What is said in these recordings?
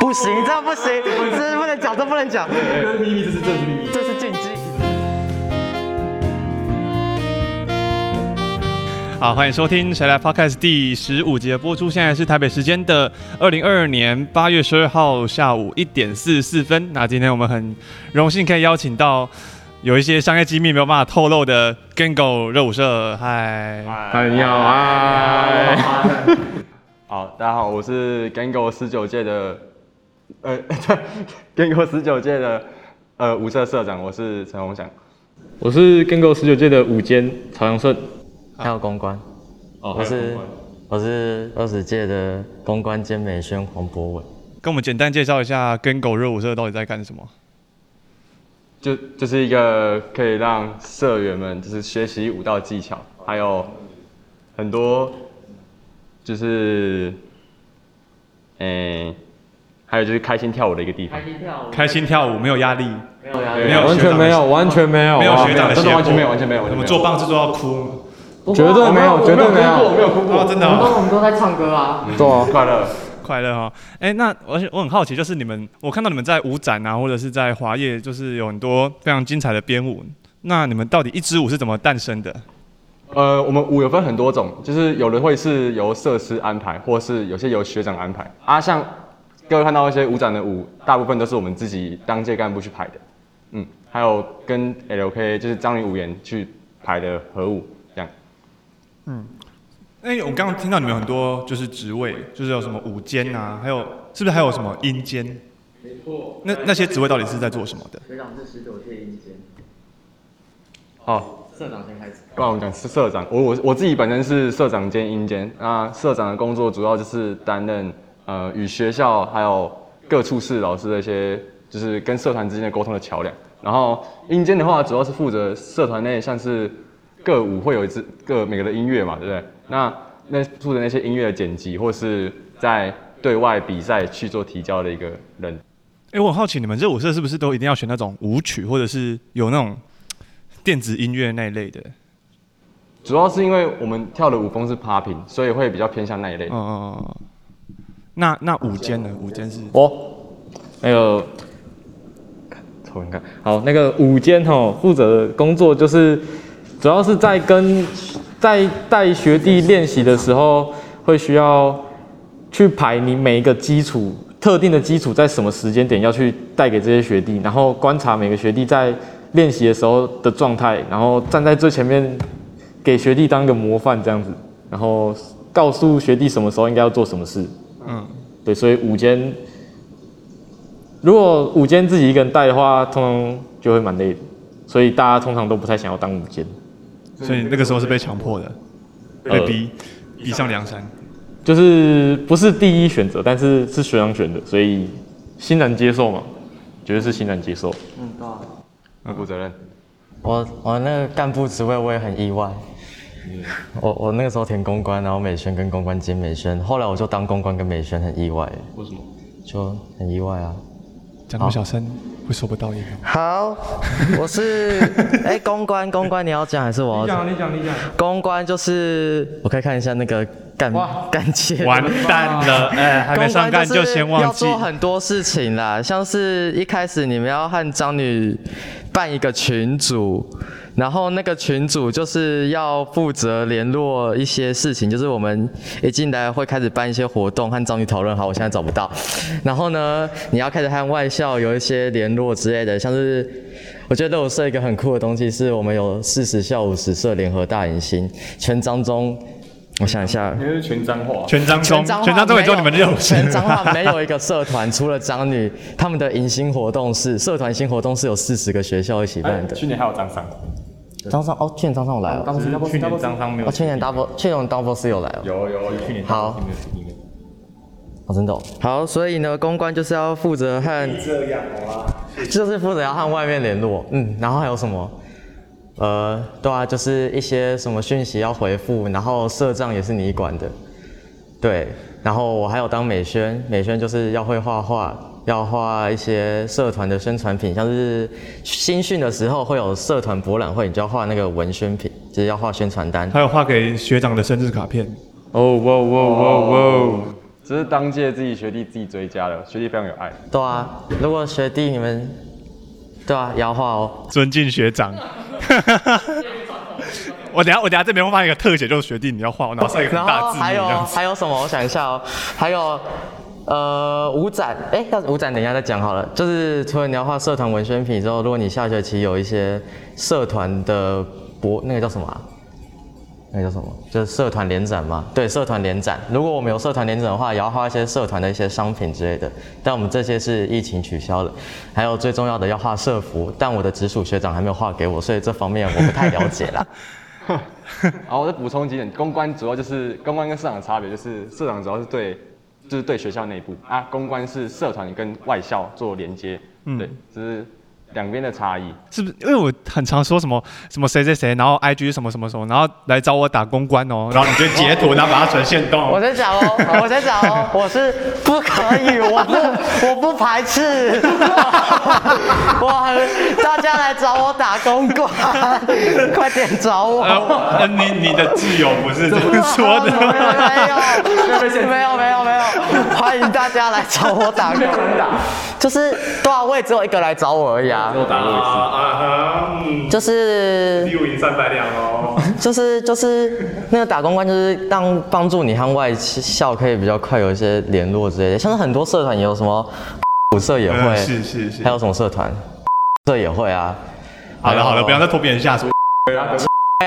不行，这样不行，这是不能讲，这不能讲。这是秘密，这是这是秘密，这是禁忌。好，欢迎收听《谁来 Podcast》第十五集的播出。现在是台北时间的二零二二年八月十二号下午一点四十四分。那今天我们很荣幸可以邀请到有一些商业机密没有办法透露的 Gango 热舞社。嗨，嗨，你好，嗨。好，大家好，我是 Gango 十九届的，呃，Gengo 十九届的呃舞社社长，我是陈宏翔。我是 Gengo 十九届的舞监曹阳顺。还有公关，哦，我是我是二十届的公关兼美宣黄博伟，跟我们简单介绍一下 Gengo 热舞社到底在干什么？就就是一个可以让社员们就是学习舞蹈技巧，还有很多就是，诶、欸，还有就是开心跳舞的一个地方。开心跳舞，开心跳舞没有压力，没有压力，没有完全没有，完全没有，没有学长的真的完全没有，完全没有。我们做棒子做到哭。绝对没有，绝对没有，我没有哭过，真的。我们都在唱歌啊，对啊，快乐，快乐哈。哎，那而且我很好奇，就是你们，我看到你们在舞展啊，或者是在华业，就是有很多非常精彩的编舞。那你们到底一支舞是怎么诞生的？呃，我们舞有分很多种，就是有的会是由设施安排，或是有些由学长安排。啊，像各位看到一些舞展的舞，大部分都是我们自己当届干部去排的。嗯，还有跟 LK 就是张女舞员去排的合舞这样。嗯，哎，我刚刚听到你们有很多就是职位，就是有什么舞监啊，还有是不是还有什么音监？没错。那那些职位到底是在做什么的？学长是十九届音监。好，社长先开始。刚刚我们讲是社长，我我我自己本身是社长兼音监。那社长的工作主要就是担任呃与学校还有各处室老师的一些，就是跟社团之间的沟通的桥梁。然后音间的话，主要是负责社团内像是。各舞会有一支各每个的音乐嘛，对不对？那那负责那些音乐的剪辑，或是在对外比赛去做提交的一个人。哎、欸，我很好奇，你们热舞社是不是都一定要选那种舞曲，或者是有那种电子音乐那一类的？主要是因为我们跳的舞风是 popping，所以会比较偏向那一类。嗯嗯嗯。那那五间呢？五间是我那个，瞅你看，好，那个五间哦，负责的工作就是。主要是在跟在带学弟练习的时候，会需要去排你每一个基础特定的基础在什么时间点要去带给这些学弟，然后观察每个学弟在练习的时候的状态，然后站在最前面给学弟当一个模范这样子，然后告诉学弟什么时候应该要做什么事。嗯，对，所以午间如果午间自己一个人带的话，通常就会蛮累的，所以大家通常都不太想要当午间。所以那个时候是被强迫的，被逼逼上梁山，就是不是第一选择，但是是学长选的，所以欣然接受嘛，绝对是欣然接受。嗯，对啊，要负责任。我我那个干部职位我也很意外，嗯、我我那个时候填公关，然后美宣跟公关兼美宣，后来我就当公关跟美宣，很意外。为什么？就很意外啊。讲那么小声。会收不到一个。好，我是 哎、欸，公关，公关你要讲还是我要讲？你讲，你讲，你讲。公关就是，我可以看一下那个干干切。完蛋了，哎、欸，还没上干就先忘记。要做很多事情啦，像是一开始你们要和张女办一个群组。然后那个群主就是要负责联络一些事情，就是我们一进来会开始办一些活动，和张女讨论。好，我现在找不到。然后呢，你要开始和外校有一些联络之类的，像是我觉得我设一个很酷的东西，是我们有四十校五十社联合大迎新，全彰中，我想一下，应该是全彰化，全彰中，全彰中也就你们六，全彰化没有一个社团，除了张女，他们的迎新活动是社团新活动是有四十个学校一起办的。去年还有张商。张商哦，去年张商有来哦。当时去年张商没有。哦，去年 double，去年 double 是有来哦。有有有，去年。好。哦，真的。好，所以呢，公关就是要负责和。这样啊？就是负责要和外面联络，嗯，然后还有什么？呃，对啊，就是一些什么讯息要回复，然后社账也是你管的。对，然后我还有当美宣，美宣就是要会画画。要画一些社团的宣传品，像是新训的时候会有社团博览会，你就要画那个文宣品，就是要画宣传单。还有画给学长的生日卡片。哦，哇哇哇哇！只是当届自己学弟自己追加的，学弟非常有爱。对啊，如果学弟你们，对啊，也要画哦，尊敬学长。我等下我等下这边会放一个特写，就是学弟你要画，我脑上一个大字。还有还有什么？我想一下哦，还有呃舞展，哎，要舞展等一下再讲好了。就是除了你要画社团文宣品之后，如果你下学期有一些社团的博，那个叫什么啊？那个叫什么？就是社团联展嘛。对，社团联展。如果我们有社团联展的话，也要画一些社团的一些商品之类的。但我们这些是疫情取消了。还有最重要的要画社服，但我的直属学长还没有画给我，所以这方面我不太了解啦。好，我再补充几点。公关主要就是公关跟社长的差别，就是社长主要是对，就是对学校内部啊，公关是社团跟外校做连接，嗯，对，就是。两边的差异是不是？因为我很常说什么什么谁谁谁，然后 IG 什么什么什么，然后来找我打公关哦，然后你就截图，然后把它传限动。我在讲哦，我在讲哦，我是不可以，我不我不排斥，哇，大家来找我打公关，快点找我。呃，你你的挚友不是这么说的，没有没有没有没有，欢迎大家来找我打公关，就是对啊，我也只有一个来找我而已啊。又打过一次，啊就是第五赢三百两哦，就是 就是那个打公关，就是让帮助你和外校可以比较快有一些联络之类的。像是很多社团也有什么，舞社也会，是是是，还有什么社团，社也会啊。好了好了，不要再拖别人下水。对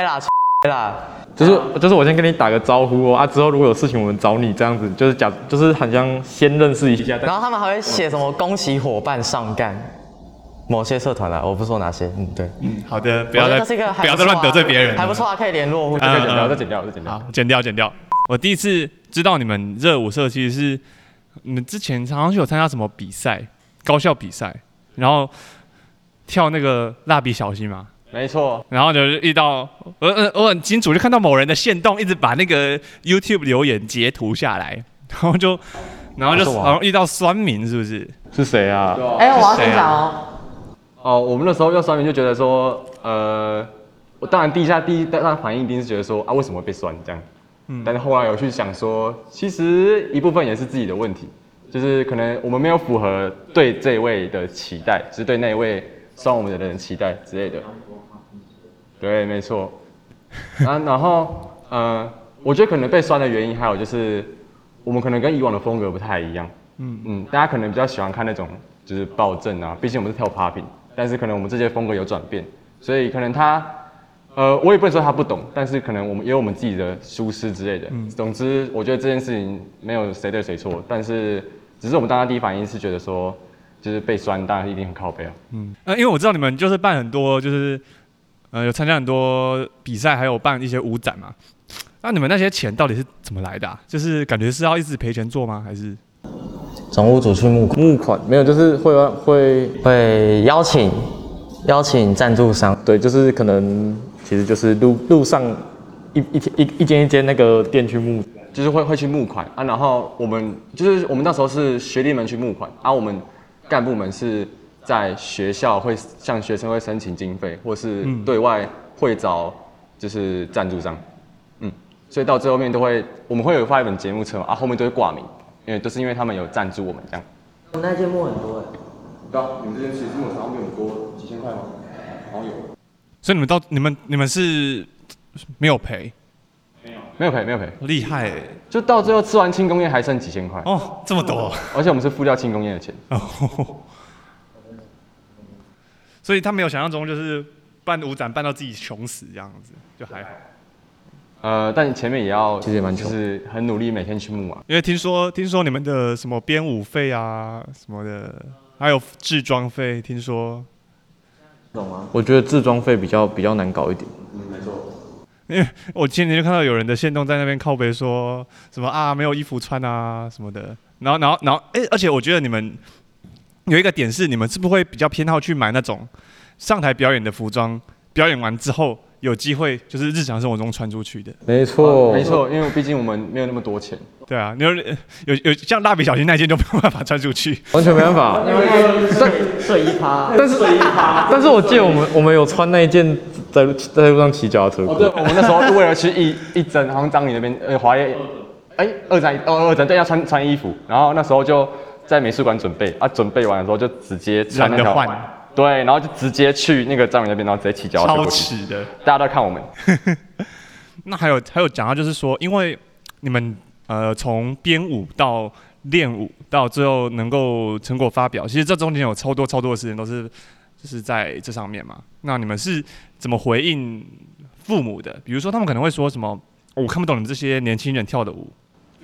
啦，啦，就是就是我先跟你打个招呼哦啊，之后如果有事情我们找你这样子，就是假就是好像先认识一下。然后他们还会写什么恭喜伙伴上干。某些社团啦，我不说哪些，嗯，对，嗯，好的，不要再不要再乱得罪别人，还不错啊，可以联络，再剪掉，再剪掉，再剪掉，好，剪掉，剪掉。我第一次知道你们热舞社其实是你们之前好像是有参加什么比赛，高校比赛，然后跳那个蜡笔小新嘛，没错，然后就遇到我，我很清楚就看到某人的线动，一直把那个 YouTube 留言截图下来，然后就然后就好像遇到酸民，是不是？是谁啊？哎，我要先讲哦。哦，我们那时候要酸民就觉得说，呃，我当然第一下第一当然反应一定是觉得说啊，为什么会被酸这样？嗯，但是后来有去想说，其实一部分也是自己的问题，就是可能我们没有符合对这一位的期待，只是对那一位酸我们的人期待之类的。对，没错。啊，然后呃，我觉得可能被酸的原因还有就是，我们可能跟以往的风格不太一样。嗯嗯，大家可能比较喜欢看那种就是暴政啊，毕竟我们是跳 popping。但是可能我们这些风格有转变，所以可能他，呃，我也不能说他不懂，但是可能我们也有我们自己的疏失之类的。嗯。总之，我觉得这件事情没有谁对谁错，但是只是我们当家第一反应是觉得说，就是被酸，当然一定很靠背啊。嗯。呃，因为我知道你们就是办很多，就是呃有参加很多比赛，还有办一些舞展嘛。那你们那些钱到底是怎么来的啊？就是感觉是要一直赔钱做吗？还是？总务组去募款，募款没有，就是会会会邀请邀请赞助商，对，就是可能其实就是路路上一一一一间一间那个店去募，就是会会去募款啊，然后我们就是我们那时候是学弟们去募款，啊，我们干部们是在学校会向学生会申请经费，或是对外会找就是赞助商，嗯，所以到最后面都会我们会有发一本节目册啊，后面都会挂名。因为都是因为他们有赞助我们这样。我那件募很多哎。对啊，你们这边其实募好像没有多几千块吗？好像有。所以你们到你们你们是没有赔？没有，没有赔，没有赔。厉害哎！就到最后吃完庆功宴还剩几千块。哦，这么多。而且我们是付掉庆功宴的钱。哦。所以他没有想象中就是办舞展办到自己穷死这样子，就还好。呃，但你前面也要，其实也蛮就是很努力，每天去募啊。因为听说，听说你们的什么编舞费啊，什么的，还有制装费，听说，懂吗？我觉得制装费比较比较难搞一点。嗯，没错。因为我前天就看到有人的线动在那边靠背说什么啊，没有衣服穿啊什么的。然后，然后，然后，哎，而且我觉得你们有一个点是，你们是不是会比较偏好去买那种上台表演的服装，表演完之后。有机会就是日常生活中穿出去的，没错，没错，因为毕竟我们没有那么多钱。对啊，你说有有像蜡笔小新那件就没有办法穿出去，完全没办法。因为睡睡衣趴，但是睡衣趴，但是我记得我们我们有穿那一件在在路上骑脚踏车。对，我们那时候是为了去一一针，好像张宇那边呃华业哎、欸，二战哦，二战对，要穿穿衣服，然后那时候就在美术馆准备啊，准备完的时候就直接穿那条，对，然后就直接去那个张宇那边，然后直接起脚踏车过去。超耻的，大家都在看我们。那还有还有讲到就是说，因为你们呃从编舞到练舞到最后能够成果发表，其实这中间有超多超多的时间都是就是在这上面嘛。那你们是怎么回应父母的？比如说他们可能会说什么，哦，我看不懂你们这些年轻人跳的舞。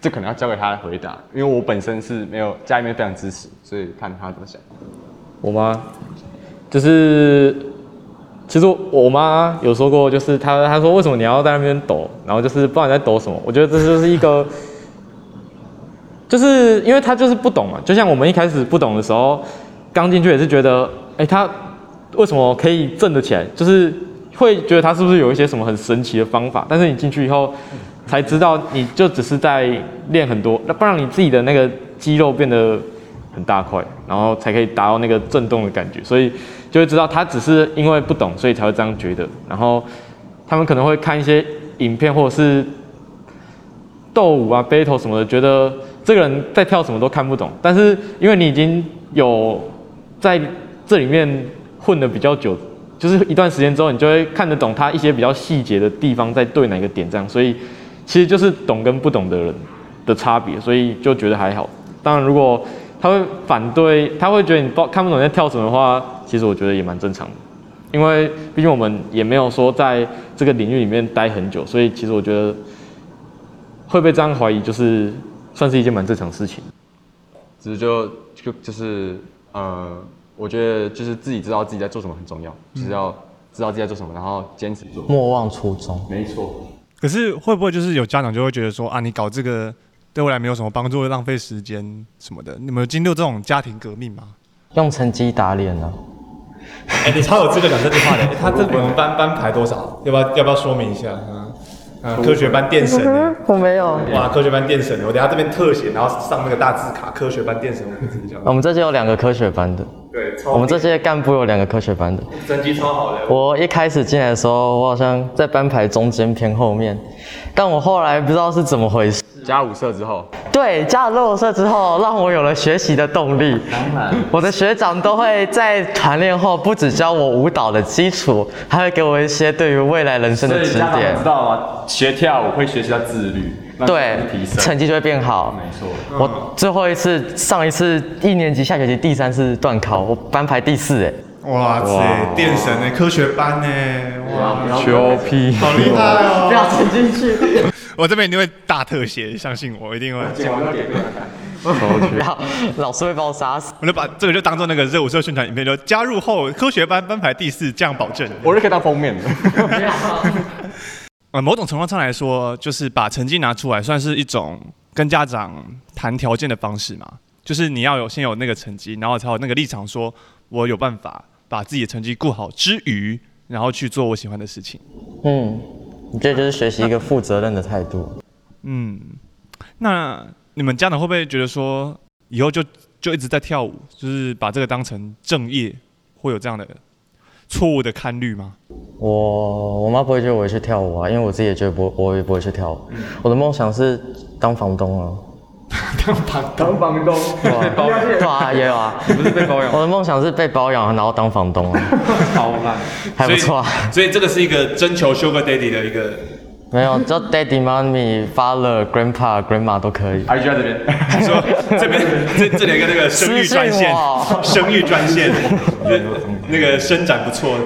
这可能要交给他来回答，因为我本身是没有家里面非常支持，所以看他怎么想。我妈就是，其实我妈有说过，就是她她说为什么你要在那边抖，然后就是不知道你在抖什么。我觉得这就是一个，就是因为她就是不懂嘛，就像我们一开始不懂的时候，刚进去也是觉得，哎，她为什么可以震得起来，就是会觉得她是不是有一些什么很神奇的方法，但是你进去以后。才知道你就只是在练很多，那不然你自己的那个肌肉变得很大块，然后才可以达到那个震动的感觉，所以就会知道他只是因为不懂，所以才会这样觉得。然后他们可能会看一些影片或者是斗舞啊、battle 什么的，觉得这个人在跳什么都看不懂。但是因为你已经有在这里面混的比较久，就是一段时间之后，你就会看得懂他一些比较细节的地方在对哪个点这样，所以。其实就是懂跟不懂的人的差别，所以就觉得还好。当然，如果他会反对，他会觉得你不看不懂你在跳什么的话，其实我觉得也蛮正常的。因为毕竟我们也没有说在这个领域里面待很久，所以其实我觉得会被这样怀疑，就是算是一件蛮正常的事情。只是就就就是呃，我觉得就是自己知道自己在做什么很重要，就是要知道自己在做什么，然后坚持做，莫忘初衷。没错。可是会不会就是有家长就会觉得说啊，你搞这个对未来没有什么帮助，会浪费时间什么的？你们有经历这种家庭革命吗？用成绩打脸呢？哎、欸，你超有资格讲这句话的。欸、他这我们班班排多少？要不要要不要说明一下？嗯啊，科学班电神、欸，我没有。哇，科学班电神，我等下这边特写，然后上那个大字卡，科学班电神，我们自己讲。我们这届有两个科学班的。对，我们这届干部有两个科学班的。成绩超好的。我一开始进来的时候，我好像在班排中间偏后面，但我后来不知道是怎么回事。加舞社之后，对，加了舞社之后，让我有了学习的动力。当然，我的学长都会在团练后，不只教我舞蹈的基础，还会给我一些对于未来人生的指点。知道吗？学跳舞会学习到自律，对，成绩就会变好。没错。我最后一次，上一次一年级下学期第三次段考，我班排第四，哎。哇塞，电神哎，科学班哎，哇，牛皮，好厉害哦！不要沉进去。我这边一定会大特写，相信我，一定会。剪完点不要，老师会把我杀死。我就把这个就当做那个热舞社宣传影片，就加入后科学班班排第四，这样保证。我是可以当封面的。呃，某种程度上来说，就是把成绩拿出来，算是一种跟家长谈条件的方式嘛。就是你要有先有那个成绩，然后才有那个立场，说我有办法把自己的成绩顾好之余，然后去做我喜欢的事情。嗯。你这就是学习一个负责任的态度。嗯，那你们家长会不会觉得说，以后就就一直在跳舞，就是把这个当成正业，会有这样的错误的看虑吗？我我妈不会觉得我会去跳舞啊，因为我自己也觉得不，我也不会去跳舞。嗯、我的梦想是当房东啊。当房当房东，对包养，对啊，也有啊。你不是被包养？我的梦想是被包养，然后当房东啊。好烂，还不错啊。所以这个是一个征求 Sugar Daddy 的一个。没有，叫 Daddy、Mommy、Father、Grandpa、Grandma 都可以。IG 在这边。说这边这这里有个那个生育专线，生育专线，那个伸展不错。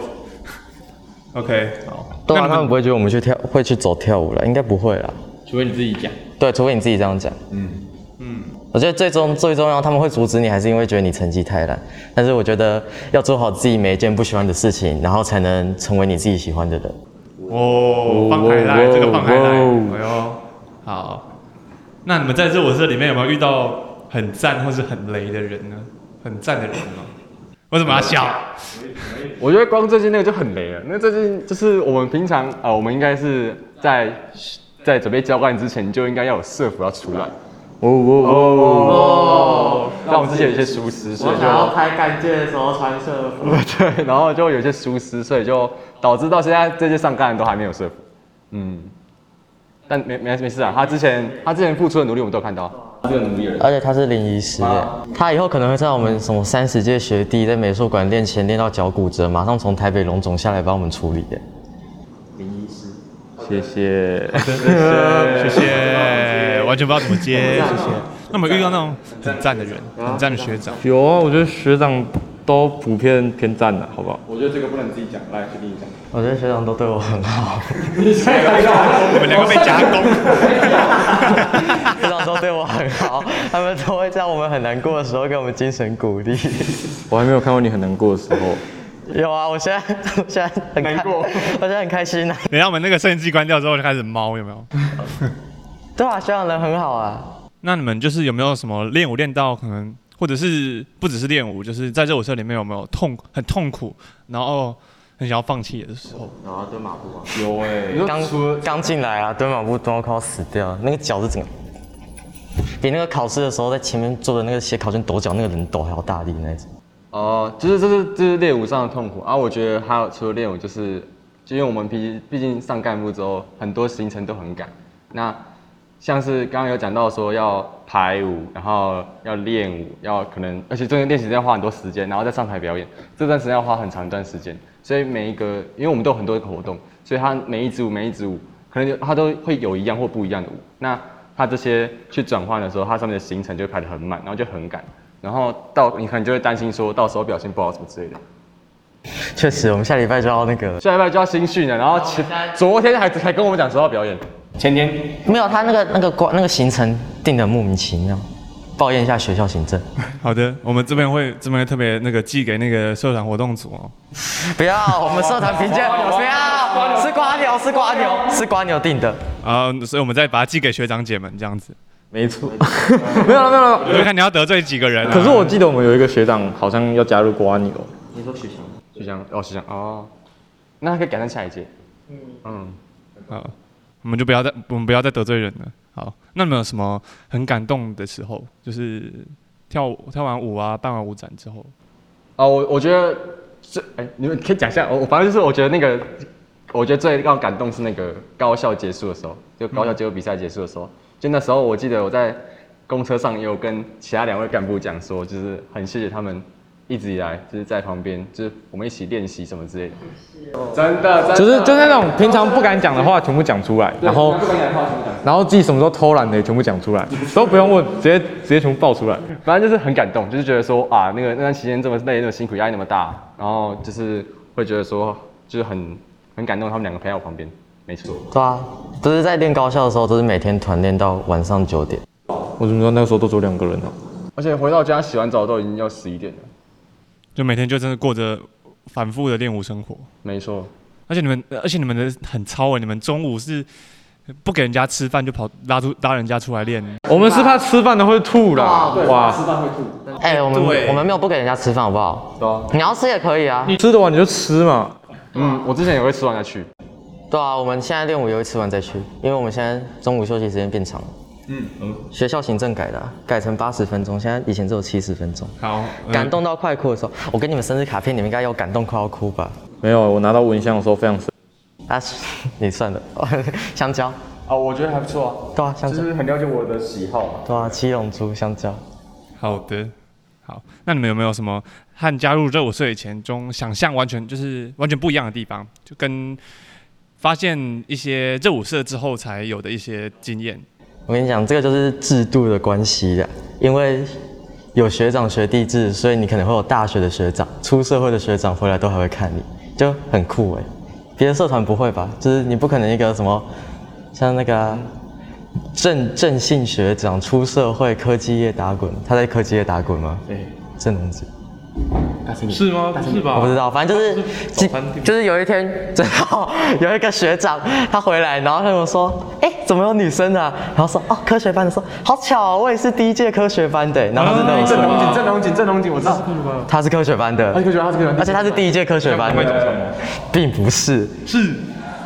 OK，好。对啊，他们不会觉得我们去跳会去走跳舞了，应该不会啦。除非你自己讲。对，除非你自己这样讲。嗯。我觉得最终最重要，他们会阻止你，还是因为觉得你成绩太烂。但是我觉得要做好自己每一件不喜欢的事情，然后才能成为你自己喜欢的人。哦，放开来，这个放开来，哎呦，好。那你们在热舞社里面有没有遇到很赞或是很雷的人呢？很赞的人吗？为什么要笑？我觉得光最近那个就很雷了。那最近就是我们平常啊、呃，我们应该是在在准备交换之前，就应该要有社服要出来。哦哦哦！那我们之前有些疏失，所以就然后拍干净的时候穿社服。对，然后就有些疏失，所以就导致到现在这些上干的都还没有社服。嗯，但没没没事啊，他之前他之前付出的努力我们都看到，他是个努力的。而且他是临医师，他以后可能会在我们什么三十届学弟在美术馆练前练到脚骨折，马上从台北龙总下来帮我们处理耶。林医师，谢谢，谢谢，完全不知道怎么接，谢谢。那么遇到那种很赞的人，很赞的学长，有啊，我觉得学长都普遍偏赞的，好不好？我觉得这个不能自己讲，来学弟你讲。我觉得学长都对我很好，我们两个被夹攻。学长都对我很好，他们都会在我们很难过的时候给我们精神鼓励。我还没有看过你很难过的时候。有啊，我现在 我现在很难过，我现在很开心啊。等下我们那个摄影机关掉之后就开始猫，有没有？对啊，香港人很好啊。那你们就是有没有什么练舞练到可能，或者是不只是练舞，就是在热舞社里面有没有痛很痛苦，然后很想要放弃的时候？然后蹲马步啊，有哎、刚刚进来啊，蹲马步蹲到快要死掉，那个脚是整个比那个考试的时候在前面坐的那个写考卷抖脚那个人抖还要大力那种。哦，就是这是这是练舞上的痛苦啊！我觉得还有除了练舞，就是就因为我们毕毕竟上干部之后，很多行程都很赶。那像是刚刚有讲到说要排舞，然后要练舞，要可能而且中间练习要花很多时间，然后再上台表演，这段时间要花很长一段时间。所以每一个，因为我们都有很多个活动，所以他每一支舞每一支舞可能他都会有一样或不一样的舞。那他这些去转换的时候，他上面的行程就排得很满，然后就很赶。然后到你可能就会担心说，到时候表现不好什么之类的。确实，我们下礼拜就要那个，下礼拜就要新训了。然后前昨天还还跟我们讲说要表演，前天没有他那个那个关那个行程定的莫名其妙，抱怨一下学校行政。好的，我们这边会这边会特别那个寄给那个社团活动组哦。不要，我们社团评鉴不要，是瓜牛是瓜牛是瓜牛定的。啊、呃，所以我们再把它寄给学长姐们这样子。没错，没有了没有了，我就看你要得罪几个人、啊。可是我记得我们有一个学长好像要加入蜗牛。你说徐翔？徐翔哦徐翔哦，那他可以改成下一届。嗯嗯，好，我们就不要再我们不要再得罪人了。好，那有没有什么很感动的时候？就是跳舞跳完舞啊，办完舞展之后。哦，我我觉得这哎、欸，你们可以讲一下。我我反正就是我觉得那个，我觉得最让我感动是那个高校结束的时候，就高校结束比赛结束的时候。嗯就那时候，我记得我在公车上也有跟其他两位干部讲说，就是很谢谢他们一直以来就是在旁边，就是我们一起练习什么之类的。真的，就是就是那种平常不敢讲的话全部讲出来，然后然后自己什么时候偷懒的也全部讲出来，都不用问，直接直接全部爆出来。反正就是很感动，就是觉得说啊，那个那段期间这么累，那么辛苦，压力那么大，然后就是会觉得说，就是很很感动，他们两个陪在我旁边。没错，对啊，不是在练高校的时候，都是每天团练到晚上九点。我怎么知道那个时候都只有两个人呢？而且回到家洗完澡都已经要十一点了，就每天就真的过着反复的练舞生活。没错，而且你们，而且你们的很操诶，你们中午是不给人家吃饭就跑拉出拉人家出来练。我们是怕吃饭的会吐啦，哇，吃饭会吐。哎、欸，我们我们没有不给人家吃饭好不好？对啊，你要吃也可以啊，你吃得完你就吃嘛。嗯，我之前也会吃完再去。对啊，我们现在练舞也会吃完再去，因为我们现在中午休息时间变长了。嗯嗯，学校行政改的、啊，改成八十分钟，现在以前只有七十分钟。好，嗯、感动到快哭的时候，我给你们生日卡片，你们应该有感动快要哭吧？没有，我拿到蚊香的时候非常。啊，你算了，香蕉。啊、哦，我觉得还不错啊。对啊，香蕉。就是很了解我的喜好啊。对啊，七龙珠香蕉。好的，好，那你们有没有什么和加入热舞社以前中想象完全就是完全不一样的地方？就跟。发现一些热舞社之后才有的一些经验。我跟你讲，这个就是制度的关系的，因为有学长学弟制，所以你可能会有大学的学长、出社会的学长回来都还会看你，就很酷哎。别的社团不会吧？就是你不可能一个什么像那个郑郑姓学长出社会科技业打滚，他在科技业打滚吗？对，郑龙子。是吗？是吧？我不知道，反正就是，就，就是有一天，正好有一个学长他回来，然后他跟我说：“哎、欸，怎么有女生啊？”然后说：“哦，科学班的。”说：“好巧，我也是第一届科学班的。”然后是那种郑龙景，郑龙景，郑龙景，我知道，他是科学班的，他是科学班，他是科学班，而且他是第一届科学班的，并不是，是。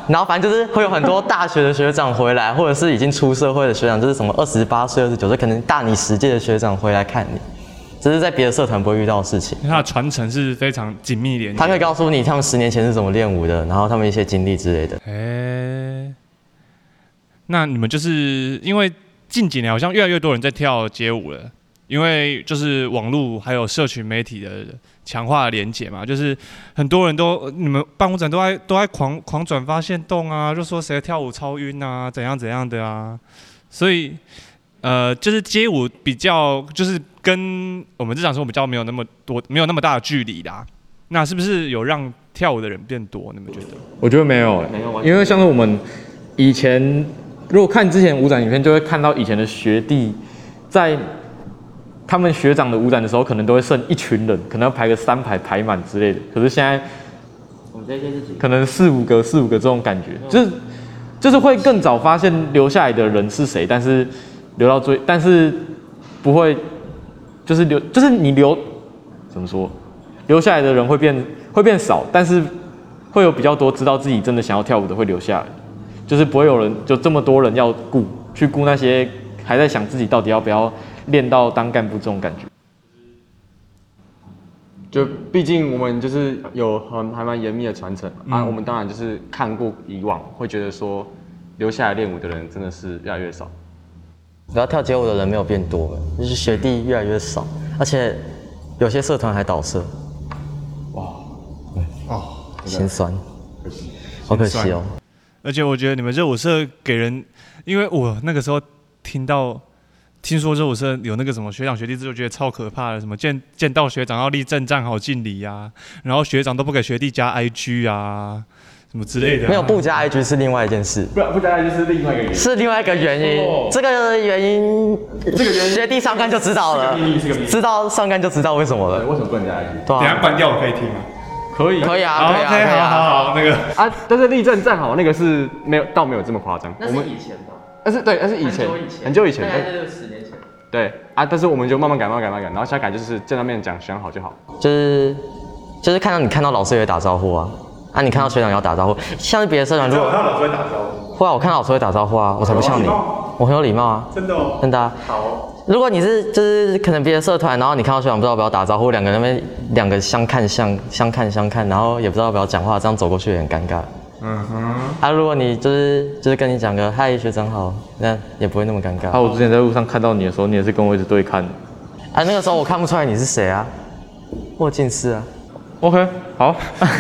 然后反正就是会有很多大学的学长回来，或者是已经出社会的学长，就是什么二十八岁、二十九岁，可能大你十届的学长回来看你。这是在别的社团不会遇到的事情。他的传承是非常紧密连接。他可以告诉你他们十年前是怎么练舞的，然后他们一些经历之类的。哎，那你们就是因为近几年好像越来越多人在跳街舞了，因为就是网络还有社群媒体的强化连接嘛，就是很多人都你们办舞展都在都在狂狂转发现动啊，就说谁跳舞超晕啊，怎样怎样的啊，所以呃，就是街舞比较就是跟我们日常生活比较没有那么多没有那么大的距离啦。那是不是有让跳舞的人变多？你们觉得？我觉得没有、欸，没有，因为像是我们以前如果看之前舞展影片，就会看到以前的学弟在他们学长的舞展的时候，可能都会剩一群人，可能要排个三排排满之类的。可是现在我们这些是几？可能四五个、四五个这种感觉，就是就是会更早发现留下来的人是谁，但是留到最，但是不会就是留，就是你留怎么说？留下来的人会变会变少，但是会有比较多知道自己真的想要跳舞的会留下来，就是不会有人就这么多人要顾去顾那些还在想自己到底要不要练到当干部这种感觉。就毕竟我们就是有很还蛮严密的传承、嗯、啊，我们当然就是看过以往，会觉得说留下来练舞的人真的是越来越少，然后跳街舞的人没有变多，就是学弟越来越少，而且有些社团还倒社。哦，心酸，好可惜哦。而且我觉得你们热舞社给人，因为我那个时候听到，听说热舞社有那个什么学长学弟制，就觉得超可怕的，什么见见到学长要立正站好敬礼呀，然后学长都不给学弟加 IG 啊，什么之类的、啊。没有不加 IG 是另外一件事，不不加 IG 是另外一个原因，是另外一个原因。哦、这个原因，这个原因学弟上杆就知道了，知道上杆就知道为什么了。为什么不能加 IG？等下关掉我可以听吗？可以可以啊，可以啊，OK，好好好，那个啊，但是立正站好那个是没有，倒没有这么夸张。那是以前吧，但是对，那是以前，很久以前，大概是十年前。对啊，但是我们就慢慢改，慢慢改，慢慢改，然后现在改就是见到面讲选好就好。就是就是看到你看到老师也会打招呼啊，啊，你看到学长也要打招呼，像是别的社团如果看到老师会打招呼，会啊，我看到老师会打招呼啊，我才不像你，我很有礼貌啊，真的哦，真的啊，好。如果你是就是可能别的社团，然后你看到学长不知道要不要打招呼，两个人那边两个相看相相看相看，然后也不知道要不要讲话，这样走过去也很尴尬。嗯哼。啊，如果你就是就是跟你讲个嗨学长好，那也不会那么尴尬。啊，我之前在路上看到你的时候，你也是跟我一直对看。啊，那个时候我看不出来你是谁啊，我近视啊。OK，好。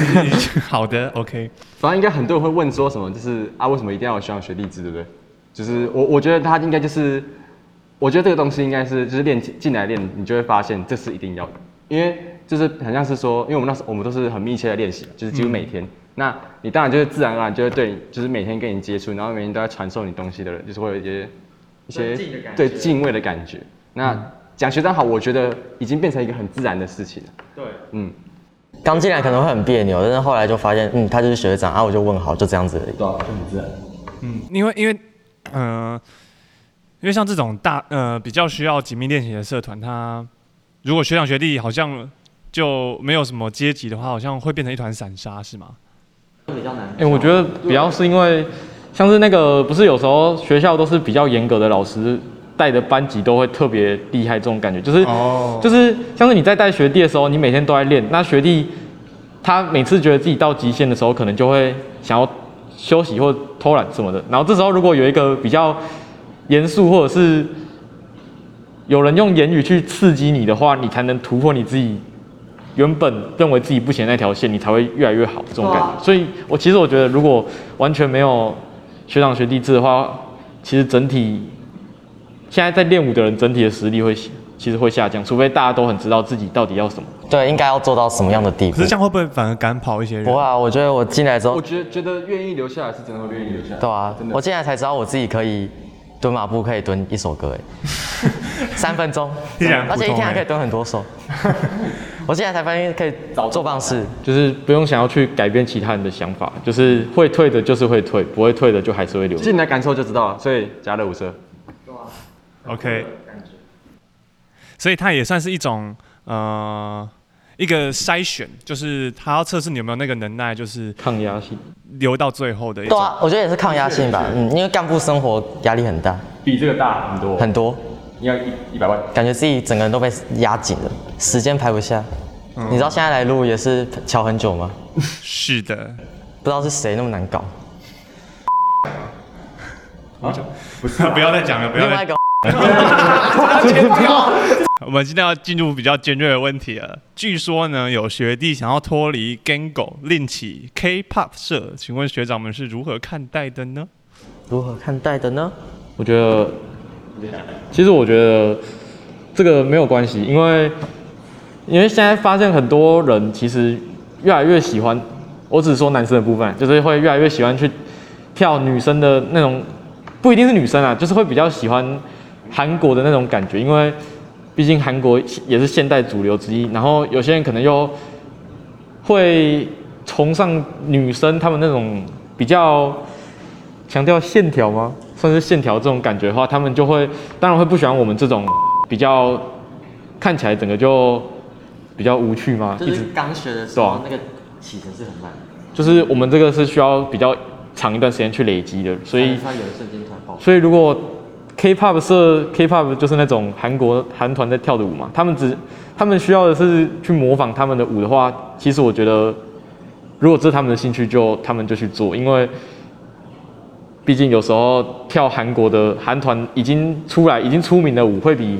好的，OK。反正应该很多人会问说什么，就是啊为什么一定要有学长学弟制，对不对？就是我我觉得他应该就是。我觉得这个东西应该是，就是练进来练，你就会发现这是一定要的，因为就是很像是说，因为我们那时我们都是很密切的练习，就是几乎每天，嗯、那你当然就是自然而然就会对，就是每天跟你接触，然后每天都在传授你东西的人，就是会有一些一些对敬畏的感觉。那讲学长好，我觉得已经变成一个很自然的事情了。对，嗯，刚进来可能会很别扭，但是后来就发现，嗯，他就是学长啊，我就问好，就这样子而已，对、啊，就很自然。嗯，因为因为嗯。呃因为像这种大呃比较需要紧密练习的社团，他如果学长学弟好像就没有什么阶级的话，好像会变成一团散沙，是吗？比较难。哎、欸，我觉得比较是因为像是那个不是有时候学校都是比较严格的老师带的班级都会特别厉害，这种感觉就是、oh. 就是像是你在带学弟的时候，你每天都在练，那学弟他每次觉得自己到极限的时候，可能就会想要休息或偷懒什么的，然后这时候如果有一个比较严肃，或者是有人用言语去刺激你的话，你才能突破你自己原本认为自己不行那条线，你才会越来越好这种感觉。所以，我其实我觉得，如果完全没有学长学弟制的话，其实整体现在在练舞的人整体的实力会其实会下降，除非大家都很知道自己到底要什么。对，应该要做到什么样的地步？可是这样会不会反而赶跑一些人？不会啊，我觉得我进来之后，我觉得觉得愿意留下来是真的会愿意留下来。对啊，我进来才知道我自己可以。蹲马步可以蹲一首歌哎，三分钟，而且一天还可以蹲很多首。我现在才发现可以找做棒式，就是不用想要去改变其他人的想法，就是会退的，就是会退；不会退的，就还是会留。进来感受就知道了。所以加热舞社，OK，所以它也算是一种呃。一个筛选，就是它要测试你有没有那个能耐，就是抗压性，留到最后的一。对啊，我觉得也是抗压性吧，嗯，因为干部生活压力很大，比这个大很多，很多，你要一一百万，感觉自己整个人都被压紧了，时间排不下。嗯、你知道现在来录也是乔很久吗？是的，不知道是谁那么难搞。啊，不是，不要再讲了，不要再。另外一个。我们今天要进入比较尖锐的问题了。据说呢，有学弟想要脱离 Gango，另起 K-pop 社，请问学长们是如何看待的呢？如何看待的呢？我觉得，其实我觉得这个没有关系，因为因为现在发现很多人其实越来越喜欢，我只是说男生的部分，就是会越来越喜欢去跳女生的那种，不一定是女生啊，就是会比较喜欢韩国的那种感觉，因为毕竟韩国也是现代主流之一，然后有些人可能又会崇尚女生她们那种比较。强调线条吗？算是线条这种感觉的话，他们就会当然会不喜欢我们这种比较看起来整个就比较无趣吗？就是刚学的时候，啊、那个起程是很慢。就是我们这个是需要比较长一段时间去累积的，所以所以如果 K-pop 社 K-pop 就是那种韩国韩团在跳的舞嘛，他们只他们需要的是去模仿他们的舞的话，其实我觉得如果这是他们的兴趣就，他们就去做，因为。毕竟有时候跳韩国的韩团已经出来、已经出名的舞，会比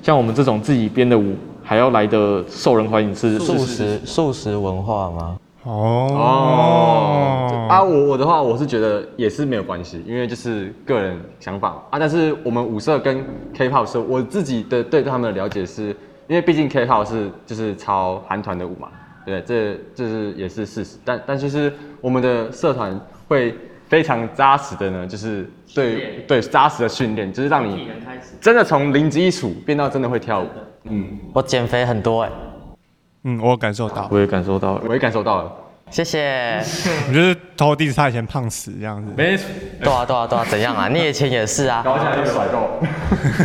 像我们这种自己编的舞还要来得受人欢迎。是素食素食文化吗？哦哦啊，我我的话，我是觉得也是没有关系，因为就是个人想法啊。但是我们舞社跟 K-pop 社，我自己的对他们的了解是，因为毕竟 K-pop 是就是超韩团的舞嘛，对，这这是也是事实。但但就是我们的社团会。非常扎实的呢，就是对对扎实的训练，就是让你真的从零基础变到真的会跳舞。嗯，我减肥很多哎。嗯，我有感受到，我也感受到了，我也感受到了。谢谢。我觉得头弟他以前胖死这样子。没错。对啊对啊对啊，怎样啊？你以前也是啊。然后现在就甩肉。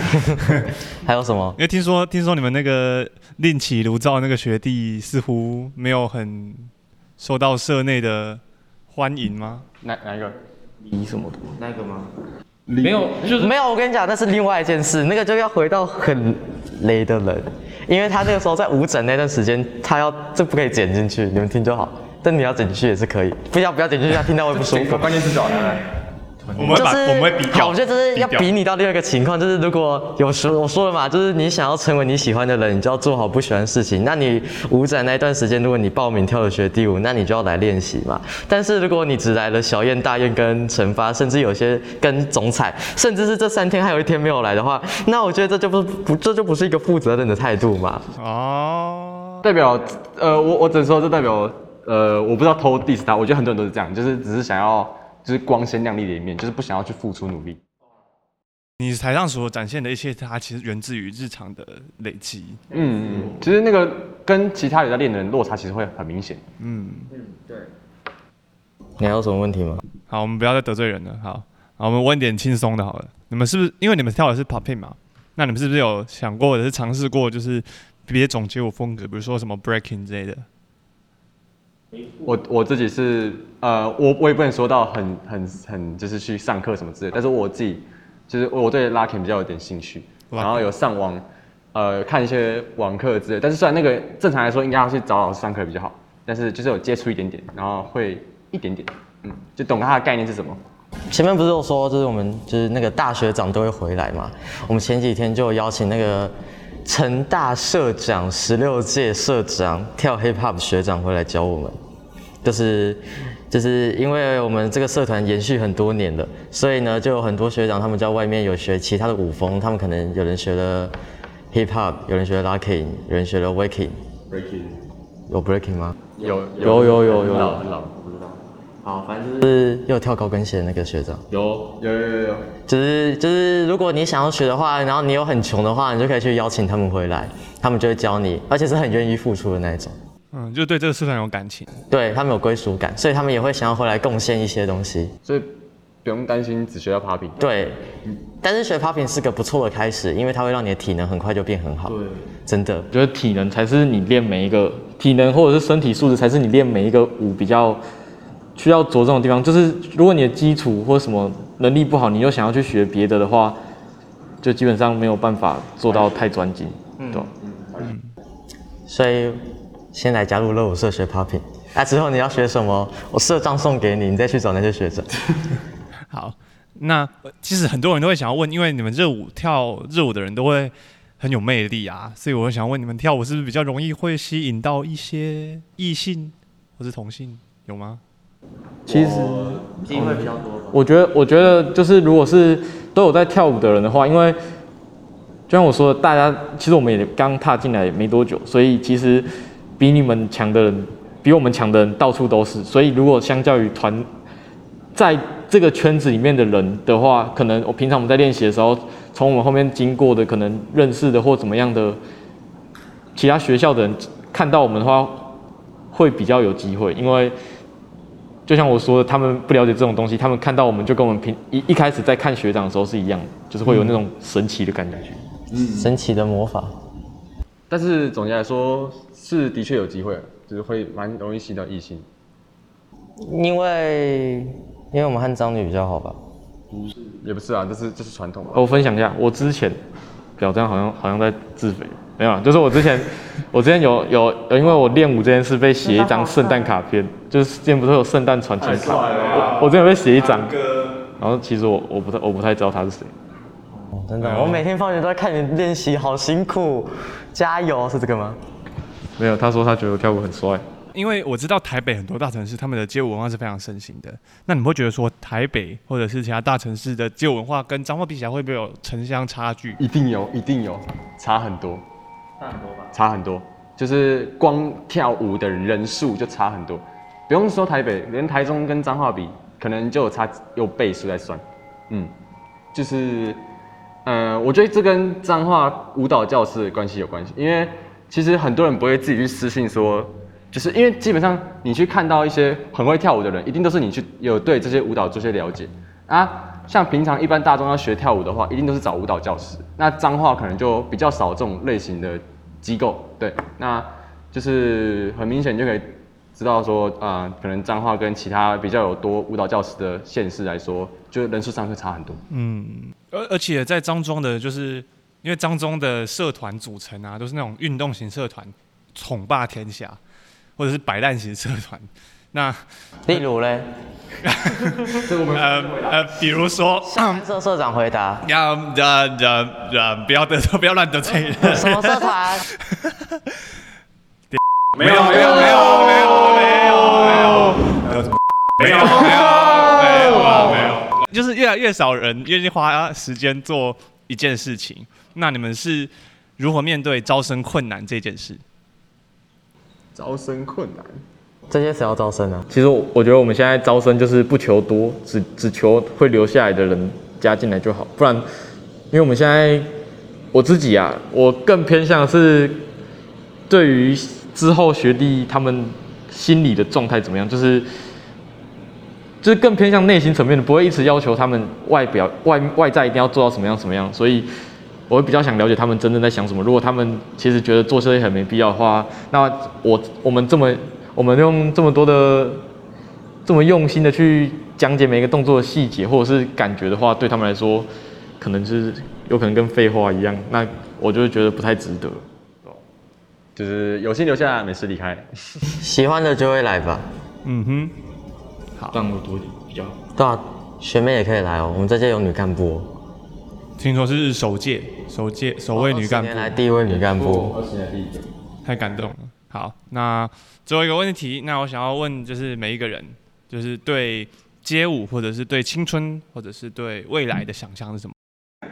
还有什么？因为听说听说你们那个另起炉灶那个学弟似乎没有很受到社内的欢迎吗？哪哪一个？李什么的？那个吗？没有，就是没有。我跟你讲，那是另外一件事。那个就要回到很雷的人，因为他那个时候在舞诊那段时间，他要这不可以剪进去，你们听就好。但你要剪进去也是可以，不要不要剪进去，他听到会不舒服。关键是找他。我们把、就是、我们会比较，我觉得这是要比拟到另外一个情况，就是如果有时我说了嘛，就是你想要成为你喜欢的人，你就要做好不喜欢的事情。那你舞展那一段时间，如果你报名跳了学第五，那你就要来练习嘛。但是如果你只来了小燕、大燕跟陈发，甚至有些跟总彩，甚至是这三天还有一天没有来的话，那我觉得这就不不这就不是一个负责任的态度嘛。哦，代表呃，我我只能说这代表呃，我不知道偷 diss 他，我觉得很多人都是这样，就是只是想要。就是光鲜亮丽的一面，就是不想要去付出努力。你台上所展现的一切，它其实源自于日常的累积。嗯嗯，其实那个跟其他有在练的人落差其实会很明显。嗯嗯，对。你还有什么问题吗？好，我们不要再得罪人了。好，好，我们问点轻松的，好了。你们是不是因为你们跳的是 popping 嘛？那你们是不是有想过，或者是尝试过，就是别的种街舞风格，比如说什么 breaking 之类的？我我自己是呃，我我也不能说到很很很就是去上课什么之类，但是我自己就是我对 locking 比较有点兴趣，然后有上网呃看一些网课之类，但是虽然那个正常来说应该要去找老师上课比较好，但是就是有接触一点点，然后会一点点，嗯，就懂它的概念是什么。前面不是有说就是我们就是那个大学长都会回来嘛，我们前几天就邀请那个成大社长十六届社长跳 hip hop 学长会来教我们。就是，就是因为我们这个社团延续很多年了，所以呢，就有很多学长他们在外面有学其他的舞风，他们可能有人学了 hip hop，有人学了 locking，有人学了 waking。breaking。有 breaking 吗？有有有有有。好，反正就是又跳高跟鞋的那个学长。有有有有有。就是就是，如果你想要学的话，然后你又很穷的话，你就可以去邀请他们回来，他们就会教你，而且是很愿意付出的那一种。嗯，就对这个社团有感情，对他们有归属感，所以他们也会想要回来贡献一些东西。所以不用担心只学到 popping。对，但是学 popping 是个不错的开始，因为它会让你的体能很快就变很好。对，真的，我觉得体能才是你练每一个体能或者是身体素质才是你练每一个舞比较需要着重的地方。就是如果你的基础或什么能力不好，你又想要去学别的的话，就基本上没有办法做到太专精。嗯，对，嗯，所以。先来加入热舞社学 popping，啊，之后你要学什么，我社账送给你，你再去找那些学长。好，那其实很多人都会想要问，因为你们热舞跳热舞的人都会很有魅力啊，所以我想问你们跳舞是不是比较容易会吸引到一些异性或是同性，有吗？其实机会比较多。我觉得，我觉得就是如果是都有在跳舞的人的话，因为就像我说的，大家其实我们也刚踏进来没多久，所以其实比你们强的人，比我们强的人到处都是。所以如果相较于团，在这个圈子里面的人的话，可能我平常我们在练习的时候，从我们后面经过的，可能认识的或怎么样的其他学校的人看到我们的话，会比较有机会，因为。就像我说的，他们不了解这种东西，他们看到我们就跟我们平一一开始在看学长的时候是一样的，就是会有那种神奇的感觉，嗯，神奇的魔法。但是总结来说，是的确有机会，就是会蛮容易吸到异性。因为因为我们和张女比较好吧？不是，也不是啊，这是这是传统。我分享一下，我之前，表这样好像好像在自肥。没有，就是我之前，我之前有有有，因为我练舞这件事被写一张圣诞卡片，就是之前不是有圣诞传情卡，我我之前被写一张，然后其实我我不太我不太知道他是谁。哦，真的，我每天放学都在看你练习，好辛苦，加油，是这个吗？没有，他说他觉得我跳舞很帅。因为我知道台北很多大城市他们的街舞文化是非常盛行的，那你们会觉得说台北或者是其他大城市的街舞文化跟彰化比起来会不会有城乡差距？一定有，一定有，差很多。差很多吧，差很多，就是光跳舞的人数就差很多，不用说台北，连台中跟彰化比，可能就有差有倍数在算，嗯，就是，呃，我觉得这跟彰化舞蹈教室的关系有关系，因为其实很多人不会自己去私信说，就是因为基本上你去看到一些很会跳舞的人，一定都是你去有对这些舞蹈做些了解啊。像平常一般大众要学跳舞的话，一定都是找舞蹈教室。那彰化可能就比较少这种类型的机构，对，那就是很明显就可以知道说，啊、呃，可能彰化跟其他比较有多舞蹈教室的县市来说，就人数上会差很多。嗯，而而且在彰中的，就是因为彰中的社团组成啊，都是那种运动型社团，宠霸天下，或者是摆烂型社团。那例如嘞？呃呃，比如说，社社长回答，要呃呃呃，不要得罪，不要乱得罪人。什么社团？没有没有没有没有没有没有没有没有没有没有，就是越来越少人愿意花时间做一件事情。那你们是如何面对招生困难这件事？招生困难。这些谁要招生啊？其实我我觉得我们现在招生就是不求多，只只求会留下来的人加进来就好。不然，因为我们现在我自己啊，我更偏向是对于之后学弟他们心理的状态怎么样，就是就是更偏向内心层面的，不会一直要求他们外表外外在一定要做到什么样什么样。所以我会比较想了解他们真正在想什么。如果他们其实觉得做这些很没必要的话，那我我们这么。我们用这么多的、这么用心的去讲解每一个动作的细节或者是感觉的话，对他们来说，可能是有可能跟废话一样。那我就会觉得不太值得。就是有心留下来，没事离开。喜欢的就会来吧。嗯哼。好，让我多一点比较好。对啊，学妹也可以来哦。我们这届有女干部。听说是首届、首届首位女干部。二十年来第一位女干部。二十年第一届。太感动了。好，那最后一个问题，那我想要问，就是每一个人，就是对街舞，或者是对青春，或者是对未来的想象是什么？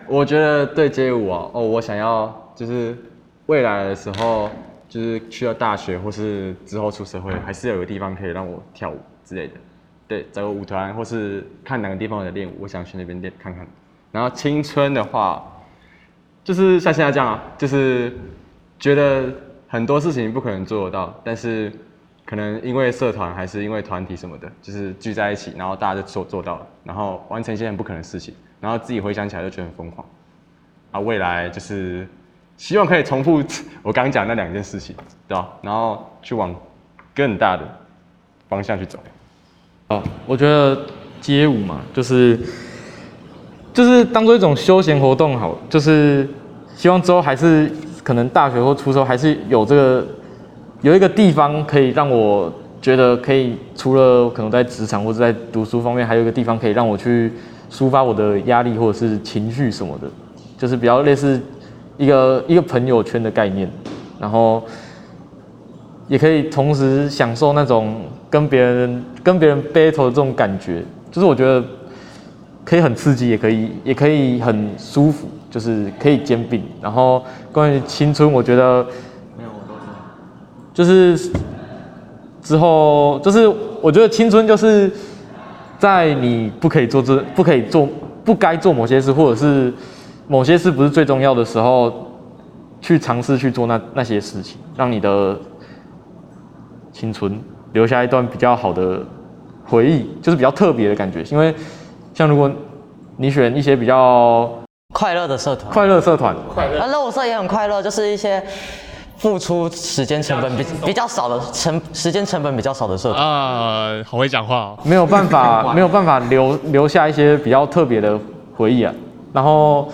我觉得对街舞啊，哦，我想要就是未来的时候，就是去了大学或是之后出社会，还是有个地方可以让我跳舞之类的。对，找个舞团或是看哪个地方有练舞，我想去那边练看看。然后青春的话，就是像现在这样啊，就是觉得。很多事情不可能做得到，但是可能因为社团还是因为团体什么的，就是聚在一起，然后大家就做做到了，然后完成一些很不可能的事情，然后自己回想起来就觉得很疯狂。啊，未来就是希望可以重复我刚讲那两件事情，对吧？然后去往更大的方向去走。哦，我觉得街舞嘛，就是就是当做一种休闲活动好，就是希望之后还是。可能大学或出社会还是有这个有一个地方可以让我觉得可以除了可能在职场或者在读书方面，还有一个地方可以让我去抒发我的压力或者是情绪什么的，就是比较类似一个一个朋友圈的概念，然后也可以同时享受那种跟别人跟别人 battle 的这种感觉，就是我觉得可以很刺激，也可以也可以很舒服，就是可以兼并。然后关于青春，我觉得没有，我都就是之后就是我觉得青春就是。在你不可以做这、不可以做、不该做某些事，或者是某些事不是最重要的时候，去尝试去做那那些事情，让你的青春留下一段比较好的回忆，就是比较特别的感觉。因为像如果你选一些比较快乐的社团，快乐社团，快乐，那我社也很快乐，就是一些。付出时间成本比比较少的成时间成本比较少的社团。啊，好会讲话哦，没有办法 没有办法留留下一些比较特别的回忆啊。然后，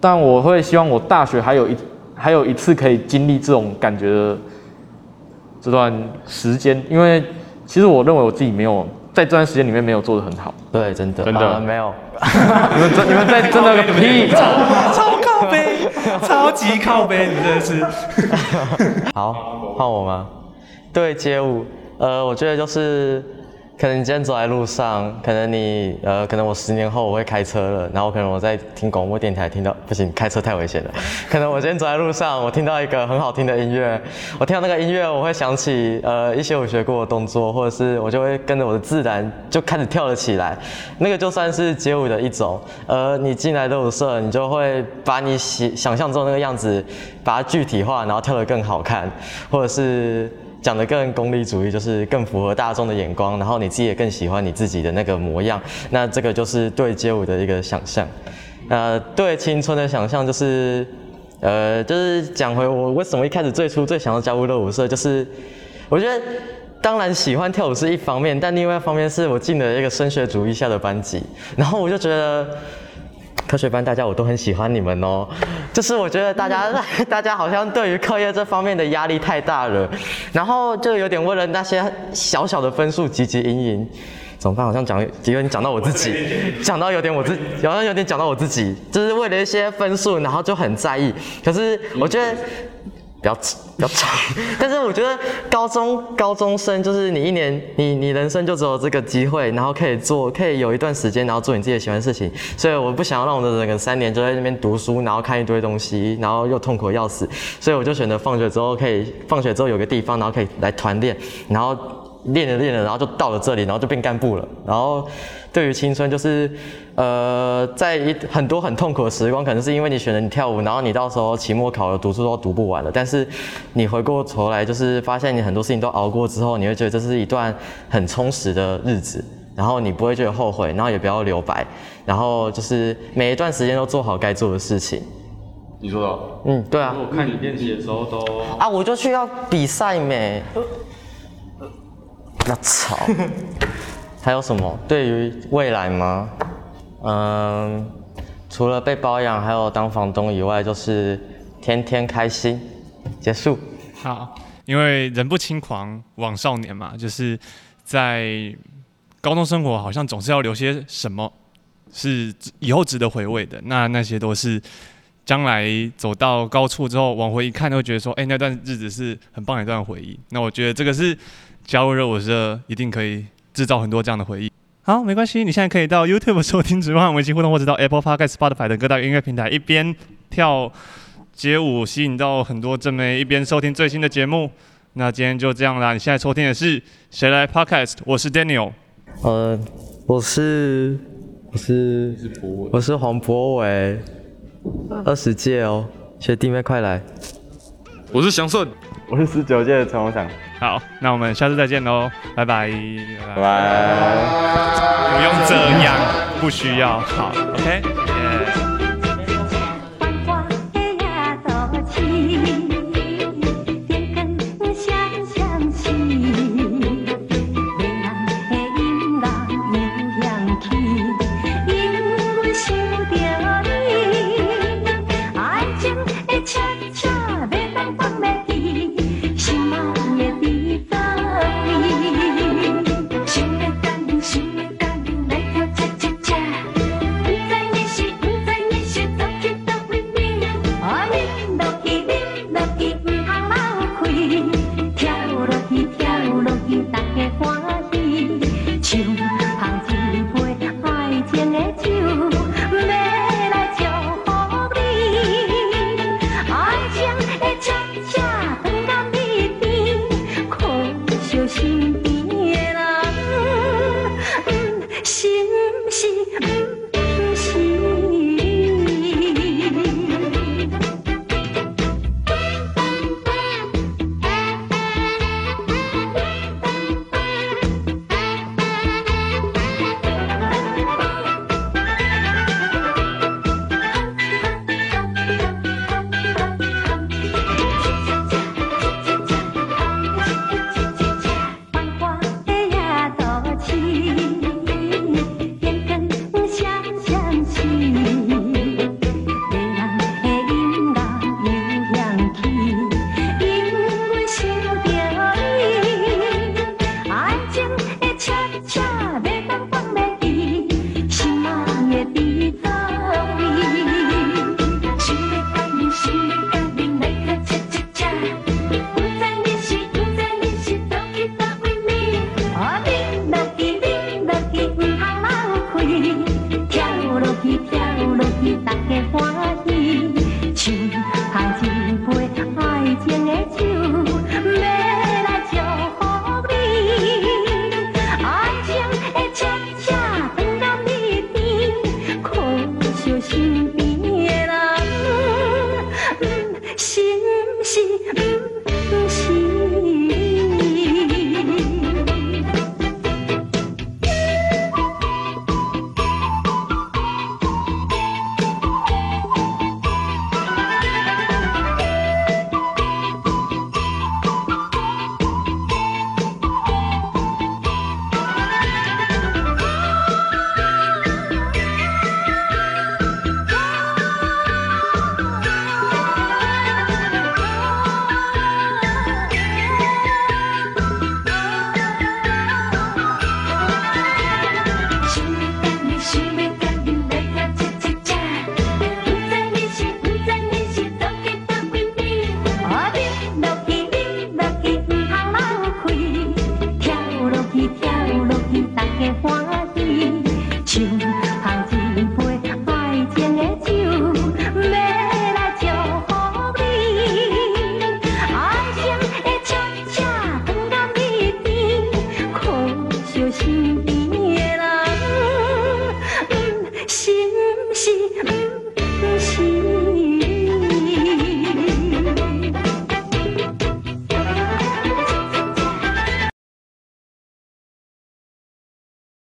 但我会希望我大学还有一还有一次可以经历这种感觉的这段时间，因为其实我认为我自己没有在这段时间里面没有做的很好。对，真的真的、呃、没有。你们真你们在真的个屁！超 超靠背，超级靠背，你真的是。好，换我吗？对街舞，呃，我觉得就是。可能你今天走在路上，可能你呃，可能我十年后我会开车了，然后可能我在听广播电台听到，不行，开车太危险了。可能我今天走在路上，我听到一个很好听的音乐，我听到那个音乐，我会想起呃一些我学过的动作，或者是我就会跟着我的自然就开始跳了起来。那个就算是街舞的一种。呃，你进来的舞社，你就会把你想想象中那个样子，把它具体化，然后跳得更好看，或者是。讲得更功利主义，就是更符合大众的眼光，然后你自己也更喜欢你自己的那个模样。那这个就是对街舞的一个想象。呃，对青春的想象就是，呃，就是讲回我为什么一开始最初最想要加入热舞社，就是我觉得当然喜欢跳舞是一方面，但另外一方面是我进了一个升学主义下的班级，然后我就觉得。科学班大家我都很喜欢你们哦，就是我觉得大家 大家好像对于课业这方面的压力太大了，然后就有点为了那些小小的分数汲汲营营，怎么办？好像讲有点讲到我自己，讲到有点我自好像有点讲到我自己，就是为了一些分数，然后就很在意。可是我觉得。比较比较长，但是我觉得高中高中生就是你一年，你你人生就只有这个机会，然后可以做，可以有一段时间，然后做你自己喜欢的事情。所以我不想要让我的整个三年就在那边读书，然后看一堆东西，然后又痛苦要死。所以我就选择放学之后可以，放学之后有个地方，然后可以来团练，然后练着练着，然后就到了这里，然后就变干部了。然后对于青春就是。呃，在一很多很痛苦的时光，可能是因为你选择你跳舞，然后你到时候期末考了，读书都读不完了。但是你回过头来，就是发现你很多事情都熬过之后，你会觉得这是一段很充实的日子，然后你不会觉得后悔，然后也不要留白，然后就是每一段时间都做好该做的事情。你说的？嗯，对啊。我看你练习的时候都啊，我就去要比赛没？那吵。还有什么？对于未来吗？嗯，除了被包养，还有当房东以外，就是天天开心。结束。好，因为人不轻狂枉少年嘛，就是在高中生活好像总是要留些什么，是以后值得回味的。那那些都是将来走到高处之后往回一看，都会觉得说，哎、那段日子是很棒的一段回忆。那我觉得这个是加入热舞社一定可以制造很多这样的回忆。好，没关系。你现在可以到 YouTube 收听直播和微信互动，或者到 Apple Podcast、Spotify 等各大音乐平台，一边跳街舞，吸引到很多正妹，一边收听最新的节目。那今天就这样啦。你现在收听的是谁来 Podcast？我是 Daniel。呃，我是我是我是黄博伟，二十届哦，学弟妹快来。我是祥顺，我是十九届的陈宏祥。好，那我们下次再见喽，拜拜，拜拜。不用这样，不需要，好，OK。